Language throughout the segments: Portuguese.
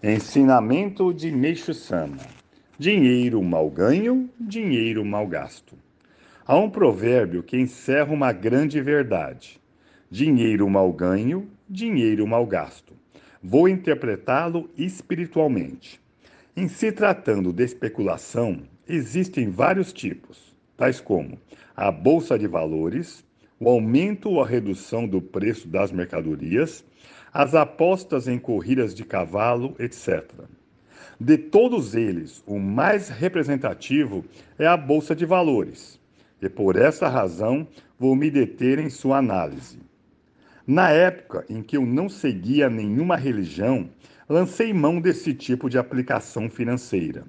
Ensinamento de Meixo Sama: Dinheiro mal ganho, dinheiro mal gasto. Há um provérbio que encerra uma grande verdade: Dinheiro mal ganho, dinheiro mal gasto. Vou interpretá-lo espiritualmente. Em se tratando de especulação, existem vários tipos, tais como a bolsa de valores, o aumento ou a redução do preço das mercadorias, as apostas em corridas de cavalo, etc. De todos eles, o mais representativo é a Bolsa de Valores, e por essa razão vou me deter em sua análise. Na época em que eu não seguia nenhuma religião, lancei mão desse tipo de aplicação financeira.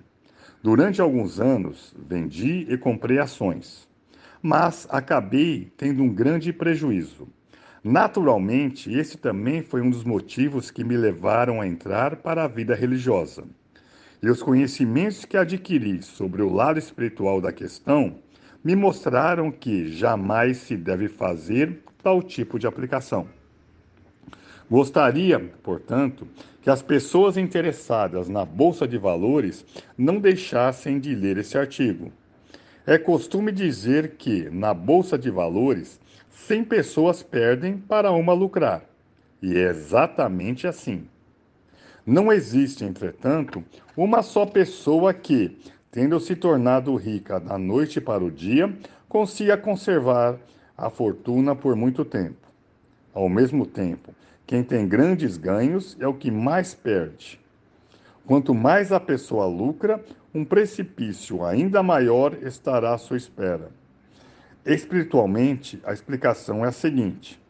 Durante alguns anos, vendi e comprei ações, mas acabei tendo um grande prejuízo Naturalmente, esse também foi um dos motivos que me levaram a entrar para a vida religiosa. E os conhecimentos que adquiri sobre o lado espiritual da questão me mostraram que jamais se deve fazer tal tipo de aplicação. Gostaria, portanto, que as pessoas interessadas na Bolsa de Valores não deixassem de ler esse artigo. É costume dizer que, na Bolsa de Valores, 100 pessoas perdem para uma lucrar. E é exatamente assim. Não existe, entretanto, uma só pessoa que, tendo se tornado rica da noite para o dia, consiga conservar a fortuna por muito tempo. Ao mesmo tempo, quem tem grandes ganhos é o que mais perde. Quanto mais a pessoa lucra, um precipício ainda maior estará à sua espera. Espiritualmente, a explicação é a seguinte: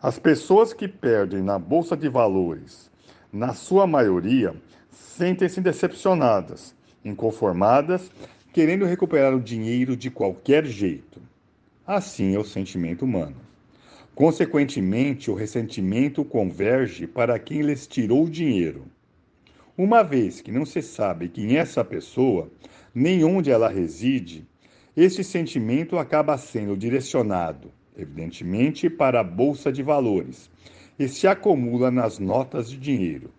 as pessoas que perdem na bolsa de valores, na sua maioria, sentem-se decepcionadas, inconformadas, querendo recuperar o dinheiro de qualquer jeito. Assim é o sentimento humano. Consequentemente, o ressentimento converge para quem lhes tirou o dinheiro. Uma vez que não se sabe quem é essa pessoa, nem onde ela reside, este sentimento acaba sendo direcionado, evidentemente, para a bolsa de valores e se acumula nas notas de dinheiro.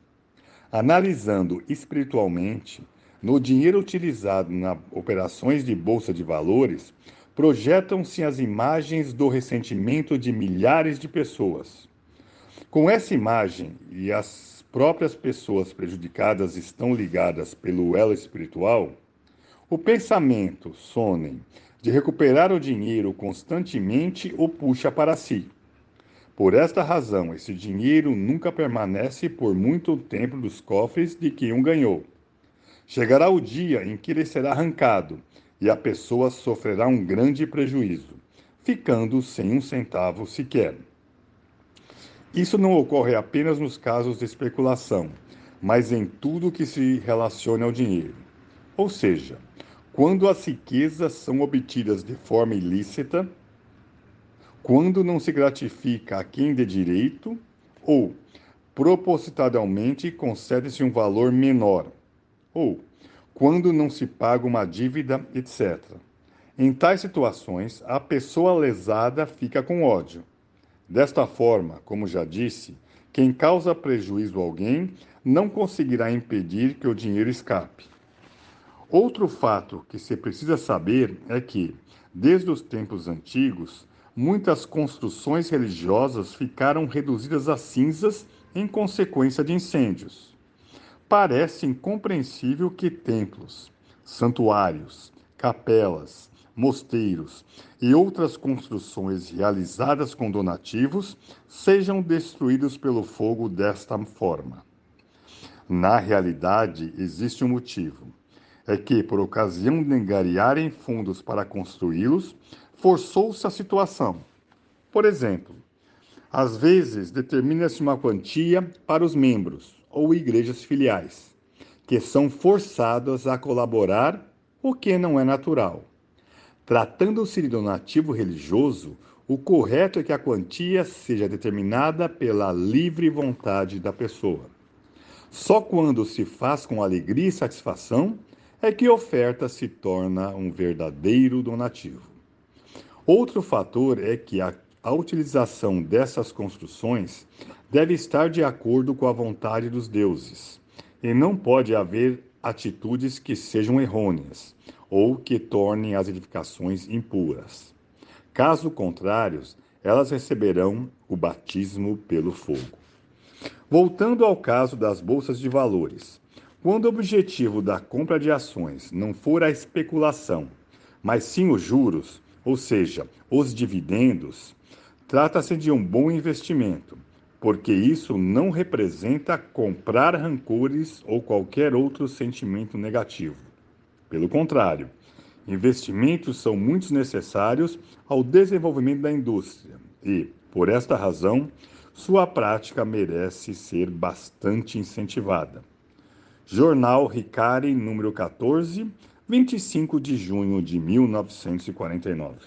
Analisando espiritualmente, no dinheiro utilizado nas operações de bolsa de valores, projetam-se as imagens do ressentimento de milhares de pessoas. Com essa imagem e as próprias pessoas prejudicadas estão ligadas pelo elo espiritual, o pensamento, sonem, de recuperar o dinheiro constantemente o puxa para si. Por esta razão, esse dinheiro nunca permanece por muito tempo nos cofres de quem o ganhou. Chegará o dia em que ele será arrancado e a pessoa sofrerá um grande prejuízo, ficando sem um centavo sequer. Isso não ocorre apenas nos casos de especulação, mas em tudo que se relaciona ao dinheiro. Ou seja, quando as riquezas são obtidas de forma ilícita, quando não se gratifica a quem de direito ou propositadamente concede-se um valor menor, ou quando não se paga uma dívida, etc. Em tais situações, a pessoa lesada fica com ódio. Desta forma, como já disse, quem causa prejuízo a alguém não conseguirá impedir que o dinheiro escape. Outro fato que se precisa saber é que, desde os tempos antigos, muitas construções religiosas ficaram reduzidas a cinzas em consequência de incêndios. Parece incompreensível que templos, santuários, capelas, mosteiros e outras construções realizadas com donativos sejam destruídos pelo fogo desta forma. Na realidade, existe um motivo é que, por ocasião de engariarem fundos para construí-los, forçou-se a situação. Por exemplo, às vezes determina-se uma quantia para os membros ou igrejas filiais, que são forçadas a colaborar, o que não é natural. Tratando-se de donativo religioso, o correto é que a quantia seja determinada pela livre vontade da pessoa. Só quando se faz com alegria e satisfação é que oferta se torna um verdadeiro donativo. Outro fator é que a, a utilização dessas construções deve estar de acordo com a vontade dos deuses, e não pode haver atitudes que sejam errôneas ou que tornem as edificações impuras. Caso contrário, elas receberão o batismo pelo fogo. Voltando ao caso das bolsas de valores, quando o objetivo da compra de ações não for a especulação, mas sim os juros, ou seja, os dividendos, trata-se de um bom investimento, porque isso não representa comprar rancores ou qualquer outro sentimento negativo. Pelo contrário, investimentos são muito necessários ao desenvolvimento da indústria e, por esta razão, sua prática merece ser bastante incentivada. Jornal Ricari, número 14, 25 de junho de 1949.